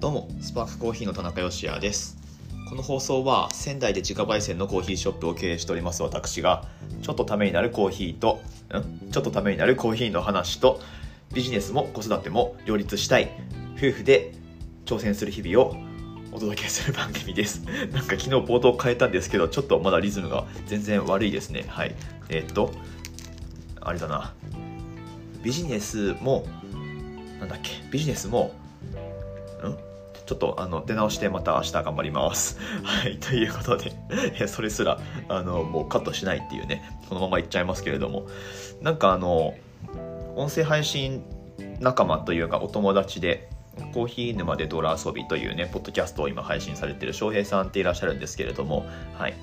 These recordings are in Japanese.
どうもスパークコーヒーの田中芳也です。この放送は仙台で自家焙煎のコーヒーショップを経営しております私がちょっとためになるコーヒーとん？ちょっとためになるコーヒーの話とビジネスも子育ても両立したい夫婦で挑戦する日々をお届けする番組です。なんか昨日冒頭変えたんですけどちょっとまだリズムが全然悪いですね。はい。えー、っとあれだな。ビジネスもなんだっけ？ビジネスもん？ちょっとあの出直してまた明日頑張ります。はい、ということでそれすらあのもうカットしないっていうね、そのままいっちゃいますけれども、なんかあの、音声配信仲間というかお友達で、コーヒー沼でドラ遊びというね、ポッドキャストを今配信されてる翔平さんっていらっしゃるんですけれども、はい。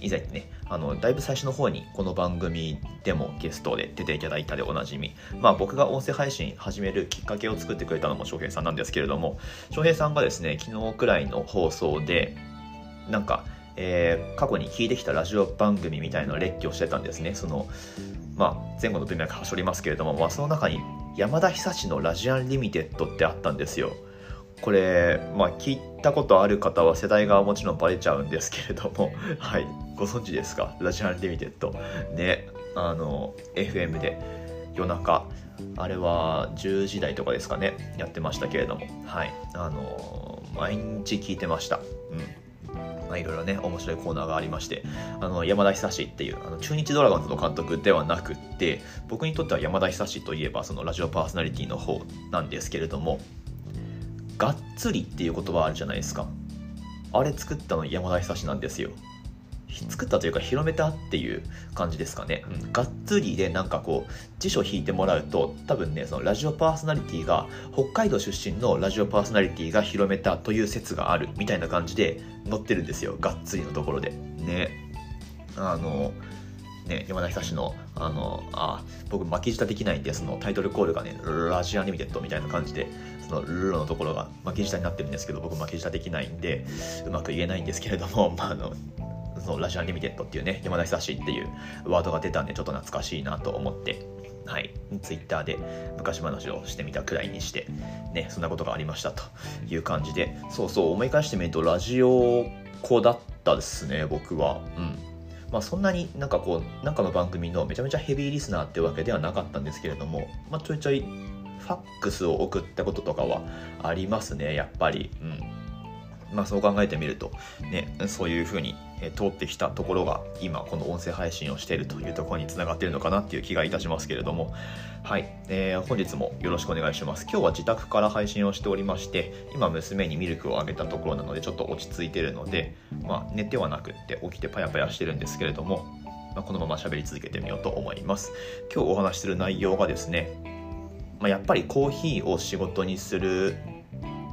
以前にね、あの、だいぶ最初の方にこの番組でもゲストで出ていただいたでおなじみ、まあ僕が音声配信始めるきっかけを作ってくれたのも翔平さんなんですけれども、翔平さんがですね、昨日くらいの放送で、なんか、えー、過去に聞いてきたラジオ番組みたいな列挙してたんですね。その、まあ前後の文脈はしょりますけれども、まあその中にやまだひさしのラジアンリミテッドってあったんですよ。これ、まあ、聞いたことある方は世代がもちろんバレちゃうんですけれども、はい、ご存知ですか？ラジアンリミテッド。ね、あの、FM で。夜中、あれは10時台とかですかね、やってましたけれども、はい、あの、毎日聞いてました。うん。まあ、いろいろね、面白いコーナーがありまして、あの、山田久志っていう、あの中日ドラゴンズの監督ではなくって、僕にとっては山田久志といえば、そのラジオパーソナリティの方なんですけれども、がっつりっていう言葉あるじゃないですか。あれ作ったの山田久志なんですよ。作ったというか広めたっていう感じですかね、うん、がっつりでなんかこう辞書引いてもらうと多分ねそのラジオパーソナリティが北海道出身のラジオパーソナリティが広めたという説があるみたいな感じで載ってるんですよ。がっつりのところで。ね。あのね、山田久志の、あの、あ、僕巻き舌できないんで、そのタイトルコールがね、ラジアニミテッドみたいな感じで、そのルロのところが巻き舌になってるんですけど、僕巻き舌できないんで、うまく言えないんですけれども、まあ、あの、そのラジアンリミテッドっていうね、やまだひさしっていうワードが出たんで、ちょっと懐かしいなと思って、はい、ツイッターで昔話をしてみたくらいにして、ね、そんなことがありましたという感じで、そうそう、思い返してみると、ラジオっ子だったですね、僕は。うん。まあ、そんなになんかこう、なんかの番組のめちゃめちゃヘビーリスナーってわけではなかったんですけれども、まあ、ちょいちょいファックスを送ったこととかはありますね、やっぱり。うん。まあそう考えてみると、ね、そういうふうに通ってきたところが今この音声配信をしているというところにつながっているのかなっていう気がいたしますけれども。はい、えー、本日もよろしくお願いします。今日は自宅から配信をしておりまして今娘にミルクをあげたところなのでちょっと落ち着いてるので、まあ、寝てはなくって起きてパヤパヤしてるんですけれども、まあ、このまま喋り続けてみようと思います。今日お話しする内容がですね、まあ、やっぱりコーヒーを仕事にする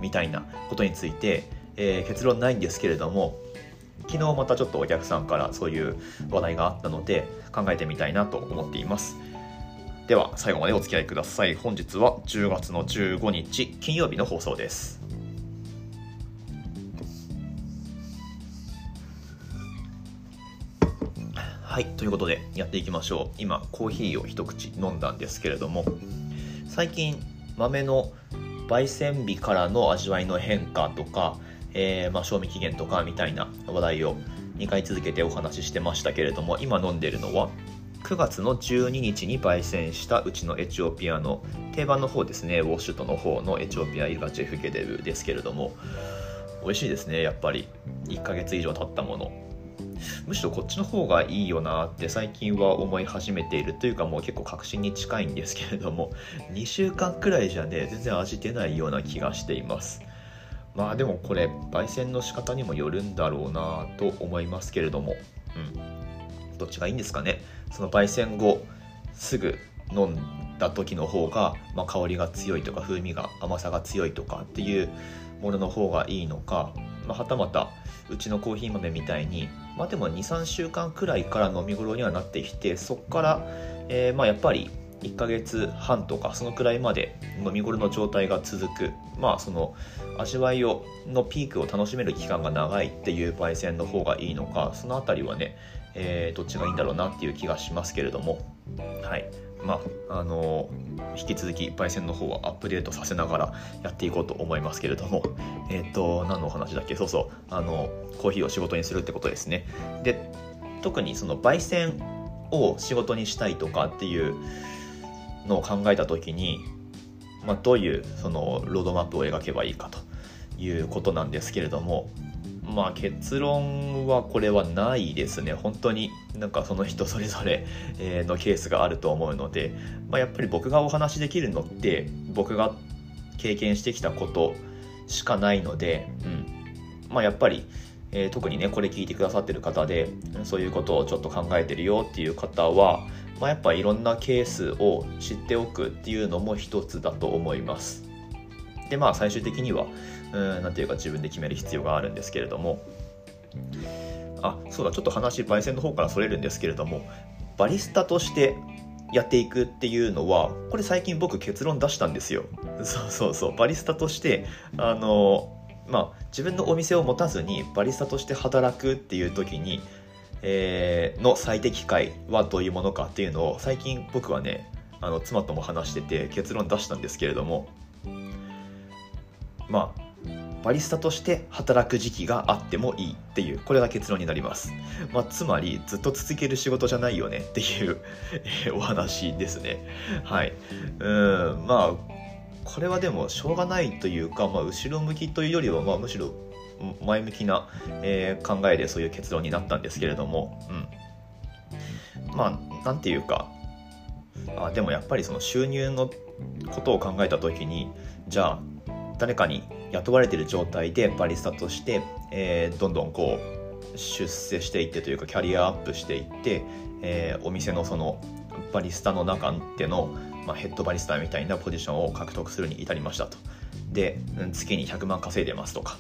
みたいなことについて、えー、結論ないんですけれども昨日またちょっとお客さんからそういう話題があったので考えてみたいなと思っています。では最後までお付き合いください。本日は10月の15日金曜日の放送です。はいということでやっていきましょう。今コーヒーを一口飲んだんですけれども最近豆の焙煎日からの味わいの変化とかえー、まあ、賞味期限とかみたいな話題を2回続けてお話ししてましたけれども今飲んでるのは9月の12日に焙煎したうちのエチオピアの定番の方ですね。ウォッシュトの方のエチオピアイルガチェフゲデブですけれども美味しいですねやっぱり。1ヶ月以上経ったもの。むしろこっちの方がいいよなって最近は思い始めているというかもう結構確信に近いんですけれども2週間くらいじゃね全然味出ないような気がしています。まあでもこれ焙煎の仕方にもよるんだろうなと思いますけれども、うん、どっちがいいんですかね。その焙煎後すぐ飲んだ時の方が、まあ、香りが強いとか風味が甘さが強いとかっていうものの方がいいのか、まあ、はたまたうちのコーヒー豆みたいに、まあ、でも23週間くらいから飲み頃にはなってきてそこから、えー、まあやっぱり1ヶ月半とかそのくらいまで飲み頃の状態が続く。まあその味わいをのピークを楽しめる期間が長いっていう焙煎の方がいいのかその辺りはね、えー、どっちがいいんだろうなっていう気がしますけれども。はい。まああの引き続き焙煎の方はアップデートさせながらやっていこうと思いますけれども。えっ、ー、と何のお話だっけ？そうそう。あのコーヒーを仕事にするってことですね。で特にその焙煎を仕事にしたいとかっていうのを考えた時に、まあ、どういうそのロードマップを描けばいいかということなんですけれどもまあ結論はこれはないですね。本当になんかその人それぞれのケースがあると思うので、まあ、やっぱり僕がお話しできるのって僕が経験してきたことしかないので、うん。まあ、やっぱり、えー、特にねこれ聞いてくださってる方でそういうことをちょっと考えてるよっていう方は、まあ、やっぱいろんなケースを知っておくっていうのも一つだと思います。でまあ最終的には何ていうか自分で決める必要があるんですけれども。あそうだちょっと話焙煎の方からそれるんですけれどもバリスタとしてやっていくっていうのはこれ最近僕結論出したんですよ。そうそうそう。バリスタとしてあのまあ自分のお店を持たずにバリスタとして働くっていう時に、えー、の最適解はどういうものかっていうのを最近僕はねあの妻とも話してて結論出したんですけれどもまあバリスタとして働く時期があってもいいっていうこれが結論になります、まあ、つまりずっと続ける仕事じゃないよねっていうお話ですね。はい。うんまあこれはでもしょうがないというか、まあ、後ろ向きというよりは、まあ、むしろ前向きな、えー、考えでそういう結論になったんですけれども、うん、まあなんていうかあでもやっぱりその収入のことを考えた時にじゃあ誰かに雇われてる状態でバリスタとして、えー、どんどんこう出世していってというかキャリアアップしていって、えー、お店のそのバリスタの中での、まあ、ヘッドバリスタみたいなポジションを獲得するに至りましたと。で月に100万稼いでますとか。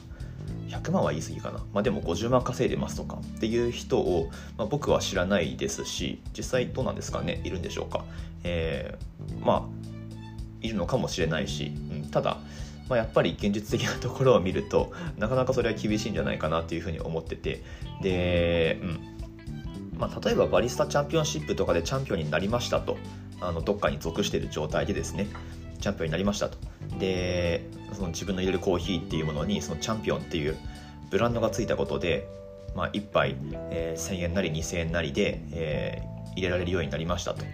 100万は言い過ぎかな、まあ、でも50万稼いでますとか。っていう人を、まあ、僕は知らないですし実際どうなんですかね？いるんでしょうか、えー、まあいるのかもしれないし、うん、ただまあ、やっぱり現実的なところを見るとなかなかそれは厳しいんじゃないかなっていうふうに思ってて。で、うん。まあ、例えばバリスタチャンピオンシップとかでチャンピオンになりましたと。あのどっかに属している状態でですねチャンピオンになりましたと。でその自分の入れるコーヒーっていうものにそのチャンピオンっていうブランドがついたことで、まあ、1杯、えー、1000円なり2000円なりで、えー、入れられるようになりましたと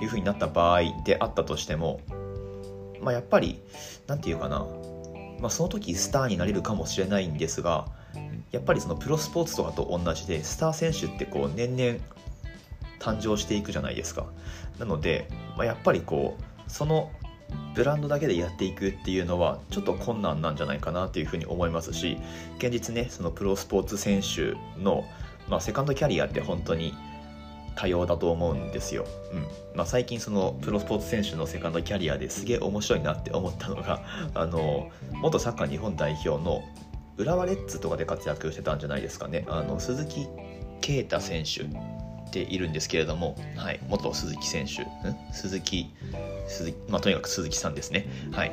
いうふうになった場合であったとしてもまあ、やっぱり何て言うかな、まあ、その時スターになれるかもしれないんですがやっぱりそのプロスポーツとかと同じでスター選手ってこう年々誕生していくじゃないですか。なので、まあ、やっぱりこうそのブランドだけでやっていくっていうのはちょっと困難なんじゃないかなっていうふうに思いますし現実ねそのプロスポーツ選手の、まあ、セカンドキャリアって本当に多様だと思うんですよ。うん。まあ、最近そのプロスポーツ選手のセカンドキャリアですげえ面白いなって思ったのが あの元サッカー日本代表の浦和レッズとかで活躍してたんじゃないですかね。あの鈴木啓太選手ているんですけれども、はい、元鈴木選手、鈴木鈴木、まあ、とにかく鈴木さんですね。はい、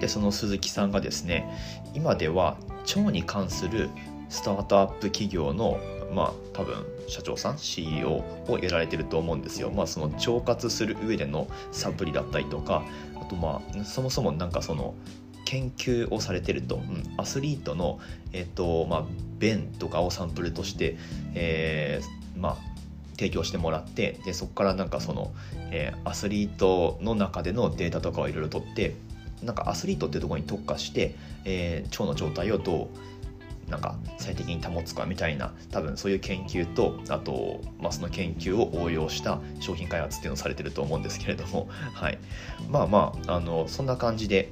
でその鈴木さんがですね今では腸に関するスタートアップ企業のまあ多分社長さん CEO をやられてると思うんですよ。まあその腸活する上でのサプリだったりとかあとまあそもそもなんかその研究をされてると、うん、アスリートの、えっとまあ、便とかをサンプルとして、えー、まあ、提供してもらってでそこからなんかその、えー、アスリートの中でのデータとかをいろいろ取ってなんかアスリートっていうところに特化して、えー、腸の状態をどうなんか最適に保つかみたいな多分そういう研究とあと、まあ、その研究を応用した商品開発っていうのをされてると思うんですけれども、はい、まあまああのそんな感じで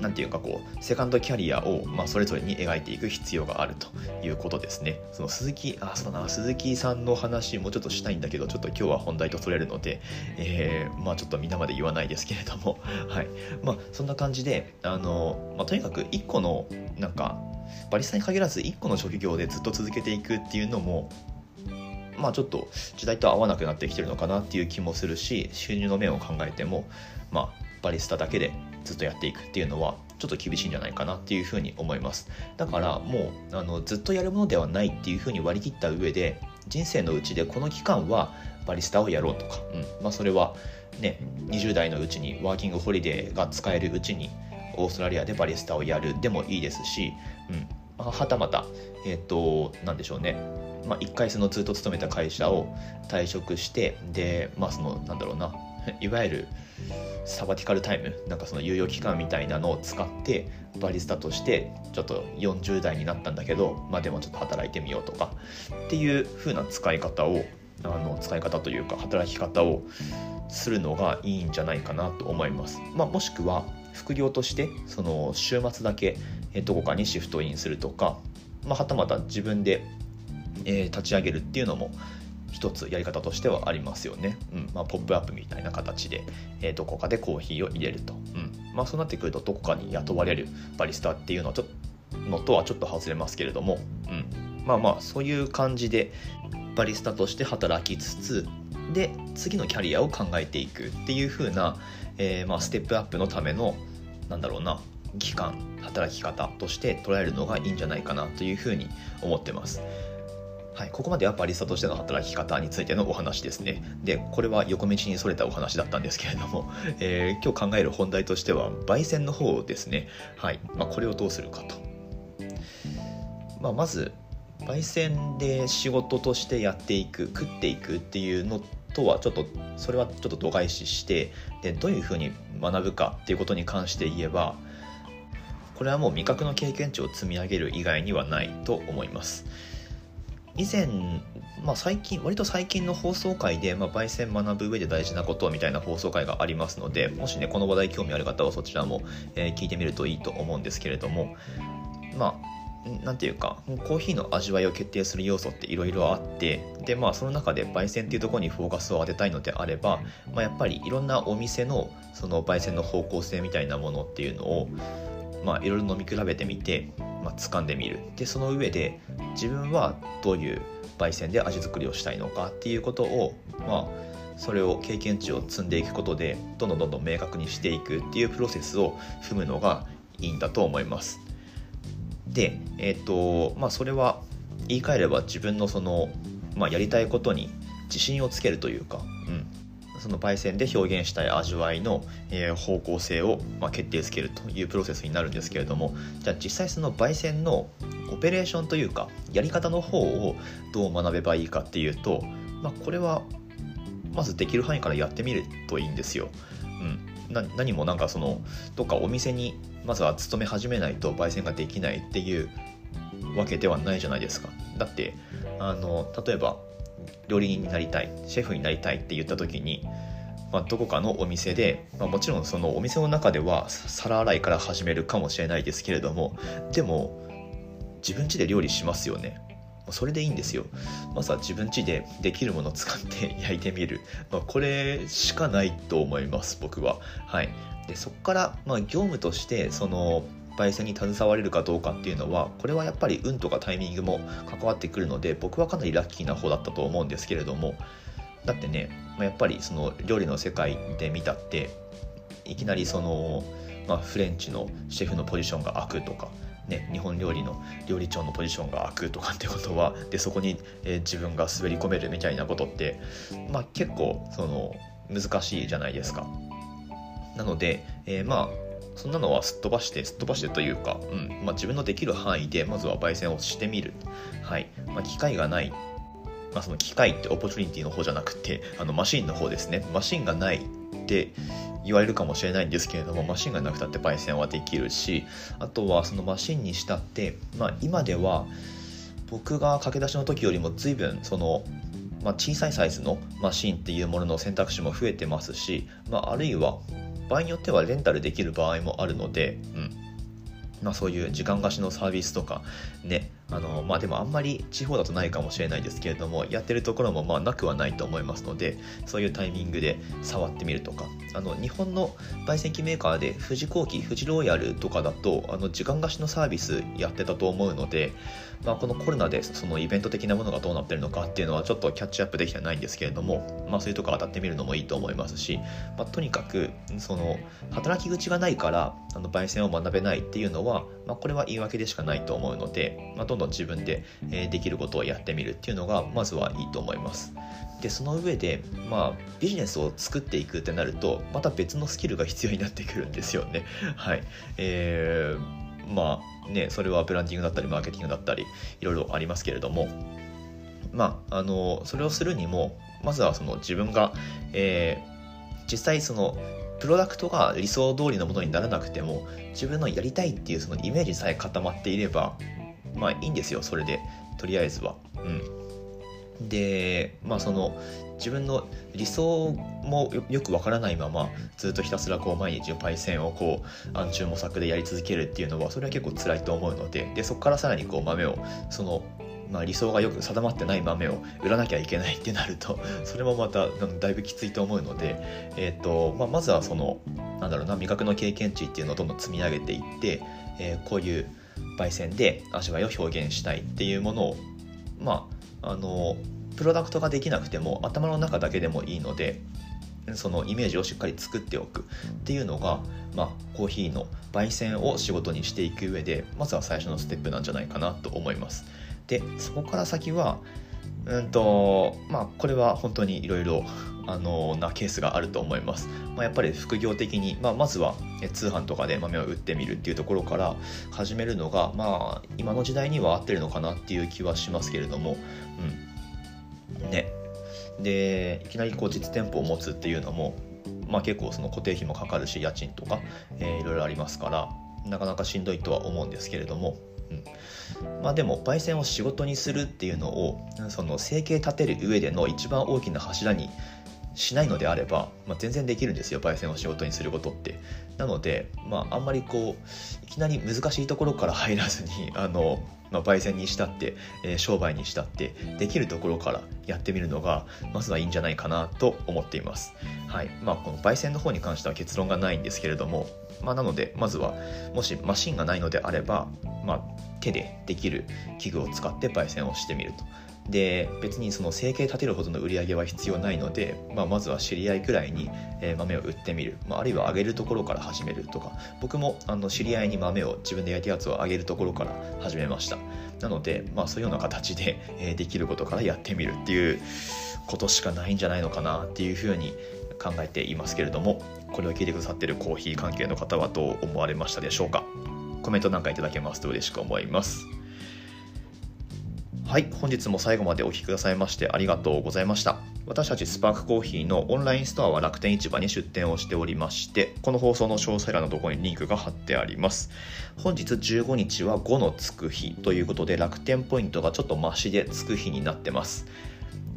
なんていうかこうセカンドキャリアを、まあ、それぞれに描いていく必要があるということですね。その鈴木あそうだな鈴木さんの話もうちょっとしたいんだけどちょっと今日は本題とそれるので、えー、まあちょっと皆まで言わないですけれども はいまあそんな感じであの、まあ、とにかく一個のなんかバリスタに限らず1個の職業でずっと続けていくっていうのもまあちょっと時代と合わなくなってきてるのかなっていう気もするし収入の面を考えてもまあバリスタだけでずっとやっていくっていうのはちょっと厳しいんじゃないかなっていうふうに思います。だからもうあのずっとやるものではないっていうふうに割り切った上で人生のうちでこの期間はバリスタをやろうとか、うん。まあ、それはね、20代のうちにワーキングホリデーが使えるうちにオーストラリアでバリスタをやるでもいいですし、うん、はたまた、えっ、ー、と、なんでしょうね、まあ、1回そのずっと勤めた会社を退職してでまあそのなんだろうな いわゆるサバティカルタイムなんかその猶予期間みたいなのを使ってバリスタとしてちょっと40代になったんだけどまあでもちょっと働いてみようとかっていう風な使い方をあの使い方というか働き方をするのがいいんじゃないかなと思います。まあ、もしくは副業としてその週末だけどこかにシフトインするとか、まあ、はたまた自分で、立ち上げるっていうのも一つやり方としてはありますよね。うんまあ、ポップアップみたいな形で、えー、どこかでコーヒーを入れると。うんまあ、そうなってくるとどこかに雇われるバリスタっていうのはちょのとはちょっと外れますけれども、うん、まあまあそういう感じでバリスタとして働きつつで次のキャリアを考えていくっていう風な、えー、まあステップアップのためのなんだろうな期間働き方として捉えるのがいいんじゃないかなというふうに思ってます。はい、ここまではバリスタとしての働き方についてのお話ですね。で、これは横道にそれたお話だったんですけれども、えー、今日考える本題としては、焙煎の方ですね。はい。まあ、これをどうするかと。まあ、まず、焙煎で仕事としてやっていく、食っていくっていうのとはちょっと、それはちょっと度外視して、で、どういうふうに学ぶかっていうことに関して言えば、これはもう味覚の経験値を積み上げる以外にはないと思います。以前、まあ、最近割と最近の放送回で、まあ、焙煎学ぶ上で大事なことみたいな放送回がありますのでもしねこの話題興味ある方はそちらも、えー、聞いてみるといいと思うんですけれどもまあなんていうかコーヒーの味わいを決定する要素っていろいろあってでまあその中で焙煎っていうところにフォーカスを当てたいのであれば、まあ、やっぱりいろんなお店のその焙煎の方向性みたいなものっていうのをまあいろいろ飲み比べてみてまあ、掴んでみるでその上で自分はどういう焙煎で味作りをしたいのかっていうことをまあそれを経験値を積んでいくことでどんどんどんどん明確にしていくっていうプロセスを踏むのがいいんだと思います。で、えっ、ー、とまあそれは言い換えれば自分のその、まあ、やりたいことに自信をつけるというか、その焙煎で表現したい味わいの、えー、方向性を、まあ、決定づけるというプロセスになるんですけれどもじゃあ実際その焙煎のオペレーションというかやり方の方をどう学べばいいかっていうと、まあ、これはまずできる範囲からやってみるといいんですよ。うん、な何もなんかそのどっかお店にまずは勤め始めないと焙煎ができないっていうわけではないじゃないですか。だってあの例えば料理人になりたいシェフになりたいって言った時に、まあ、どこかのお店で、まあ、もちろんそのお店の中では皿洗いから始めるかもしれないですけれどもでも自分家で料理しますよね。それでいいんですよ。まずは自分家でできるものを使って 焼いてみる、まあ、これしかないと思います僕は。はい。でそこからまあ業務としてその焙煎に携われるかどうかっていうのはこれはやっぱり運とかタイミングも関わってくるので僕はかなりラッキーな方だったと思うんですけれどもだってねやっぱりその料理の世界で見たっていきなりその、まあ、フレンチのシェフのポジションが空くとかね、日本料理の料理長のポジションが空くとかってことはでそこに、えー、自分が滑り込めるみたいなことって、まあ、結構その難しいじゃないですか。なので、えー、まあそんなのはすっ飛ばしてすっ飛ばしてというか、うん。まあ、自分のできる範囲でまずは焙煎をしてみる、はい。まあ、機械がない。まあ、その機械ってオポチュニティの方じゃなくてあのマシンの方ですね。マシンがないって言われるかもしれないんですけれどもマシンがなくたって焙煎はできるしあとはそのマシンにしたって、まあ、今では僕が駆け出しの時よりも随分その、まあ、小さいサイズのマシンっていうものの選択肢も増えてますし、まあ、あるいは場合によってはレンタルできる場合もあるので、うん。まあ、そういう時間貸しのサービスとかね。あのまあでもあんまり地方だとないかもしれないですけれどもやってるところもまあなくはないと思いますのでそういうタイミングで触ってみるとかあの日本の焙煎機メーカーで富士工機富士ローヤルとかだとあの時間貸しのサービスやってたと思うので、まあ、このコロナでそのイベント的なものがどうなってるのかっていうのはちょっとキャッチアップできてないんですけれども、まあ、そういうとこ当たってみるのもいいと思いますし、まあ、とにかくその働き口がないからあの焙煎を学べないっていうのは、まあ、これは言い訳でしかないと思うので、まあ、どんどん自分で、え、できることをやってみるっていうのがまずはいいと思います。でその上で、まあ、ビジネスを作っていくってなるとまた別のスキルが必要になってくるんですよね。はい。えー、まあねそれはブランディングだったりマーケティングだったりいろいろありますけれどもまああのそれをするにもまずはその自分が、えー、実際そのプロダクトが理想通りのものにならなくても自分のやりたいっていうそのイメージさえ固まっていればまあいいんですよそれでとりあえずは。うん、でまあその自分の理想もよくわからないままずっとひたすらこう毎日パイセンをこう暗中模索でやり続けるっていうのはそれは結構辛いと思うのででそこからさらにこう豆をそのまあ、理想がよく定まってない豆を売らなきゃいけないってなると それもまただいぶきついと思うので、えーとまあ、まずはそのなんだろうな味覚の経験値っていうのをどんどん積み上げていって、えー、こういう焙煎で味わいを表現したいっていうものをまああのプロダクトができなくても頭の中だけでもいいのでそのイメージをしっかり作っておくっていうのが、まあ、コーヒーの焙煎を仕事にしていく上でまずは最初のステップなんじゃないかなと思います。でそこから先はうんとまあこれは本当にいろいろあのなケースがあると思います、まあ、やっぱり副業的に、まあ、まずは通販とかで豆を売ってみるっていうところから始めるのがまあ今の時代には合ってるのかなっていう気はしますけれども。うん。ね。でいきなりこう実店舗を持つっていうのもまあ結構その固定費もかかるし家賃とか、えー、いろいろありますからなかなかしんどいとは思うんですけれども。うん、まあでも焙煎を仕事にするっていうのをその生計立てる上での一番大きな柱にしないのであれば、まあ、全然できるんですよ焙煎を仕事にすることって。なので、まあ、あんまりこういきなり難しいところから入らずにあの、まあ、焙煎にしたって、えー、商売にしたってできるところからやってみるのがまずはいいんじゃないかなと思っています。はい。まあこの焙煎の方に関しては結論がないんですけれどもまあ、なのでまずはもしマシンがないのであれば、まあ、手でできる器具を使って焙煎をしてみると。で別にその生計立てるほどの売り上げは必要ないので、まあ、まずは知り合いくらいに、豆を売ってみる、まあ、あるいは揚げるところから始めるとか。僕もあの知り合いに豆を自分で焼いたやつを揚げるところから始めました。なので、まあ、そういうような形で、できることからやってみるっていうことしかないんじゃないのかなっていうふうに考えていますけれどもこれを聞いてくださってるコーヒー関係の方はどう思われましたでしょうか？コメントなんかいただけますと嬉しく思います。はい本日も最後までお聴きくださいましてありがとうございました。私たちスパークコーヒーのオンラインストアは楽天市場に出店をしておりましてこの放送の詳細欄のところにリンクが貼ってあります。本日15日は5のつく日ということで楽天ポイントがちょっと増しでつく日になってます。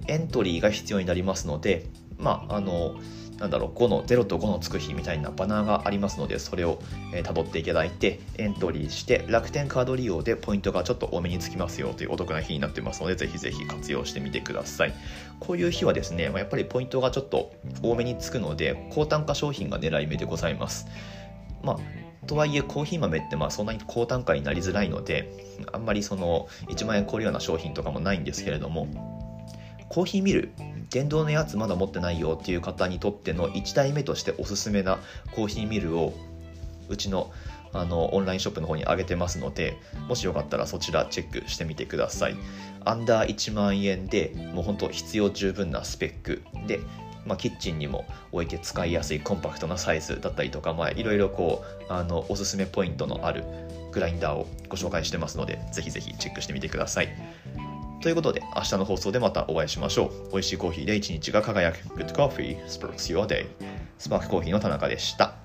エントリーが必要になりますのでまああのなんだろう5の0と5のつく日みたいなバナーがありますのでそれを、えー、辿っていただいてエントリーして楽天カード利用でポイントがちょっと多めにつきますよというお得な日になってますのでぜひぜひ活用してみてください。こういう日はですねやっぱりポイントがちょっと多めにつくので高単価商品が狙い目でございます。まあとはいえコーヒー豆ってまあそんなに高単価になりづらいのであんまりその1万円超えるような商品とかもないんですけれどもコーヒーミル電動のやつまだ持ってないよっていう方にとっての1台目としておすすめなコーヒーミルをうちのあのオンラインショップの方に上げてますのでもしよかったらそちらチェックしてみてください。アンダー1万円でもうほんと必要十分なスペックで、まあ、キッチンにも置いて使いやすいコンパクトなサイズだったりとか、まあ、いろいろこうあのおすすめポイントのあるグラインダーをご紹介してますのでぜひぜひチェックしてみてください。ということで、明日の放送でまたお会いしましょう。美味しいコーヒーで一日が輝く Good Coffee Sparks Your Day スパークコーヒーの田中でした。